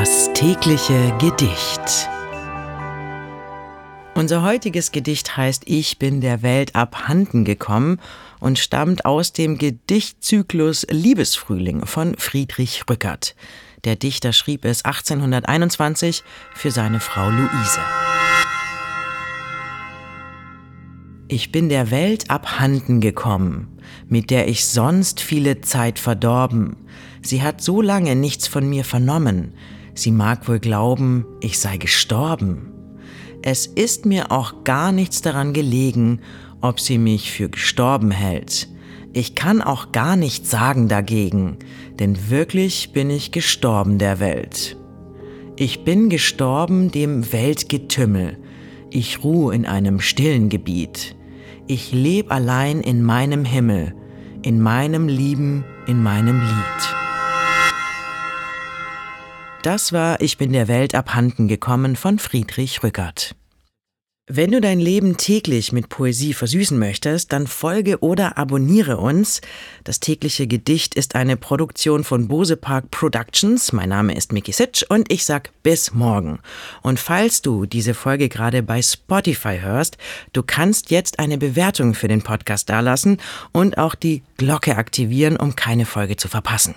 Das tägliche Gedicht. Unser heutiges Gedicht heißt Ich bin der Welt abhanden gekommen und stammt aus dem Gedichtzyklus Liebesfrühling von Friedrich Rückert. Der Dichter schrieb es 1821 für seine Frau Luise. Ich bin der Welt abhanden gekommen, mit der ich sonst viele Zeit verdorben. Sie hat so lange nichts von mir vernommen. Sie mag wohl glauben, ich sei gestorben. Es ist mir auch gar nichts daran gelegen, ob sie mich für gestorben hält. Ich kann auch gar nichts sagen dagegen, denn wirklich bin ich gestorben der Welt. Ich bin gestorben dem Weltgetümmel. Ich ruh in einem stillen Gebiet. Ich leb allein in meinem Himmel, in meinem Lieben, in meinem Lied. Das war Ich bin der Welt abhanden gekommen von Friedrich Rückert. Wenn du dein Leben täglich mit Poesie versüßen möchtest, dann folge oder abonniere uns. Das tägliche Gedicht ist eine Produktion von Bose Park Productions. Mein Name ist Mickey Sitch und ich sag bis morgen. Und falls du diese Folge gerade bei Spotify hörst, du kannst jetzt eine Bewertung für den Podcast dalassen und auch die Glocke aktivieren, um keine Folge zu verpassen.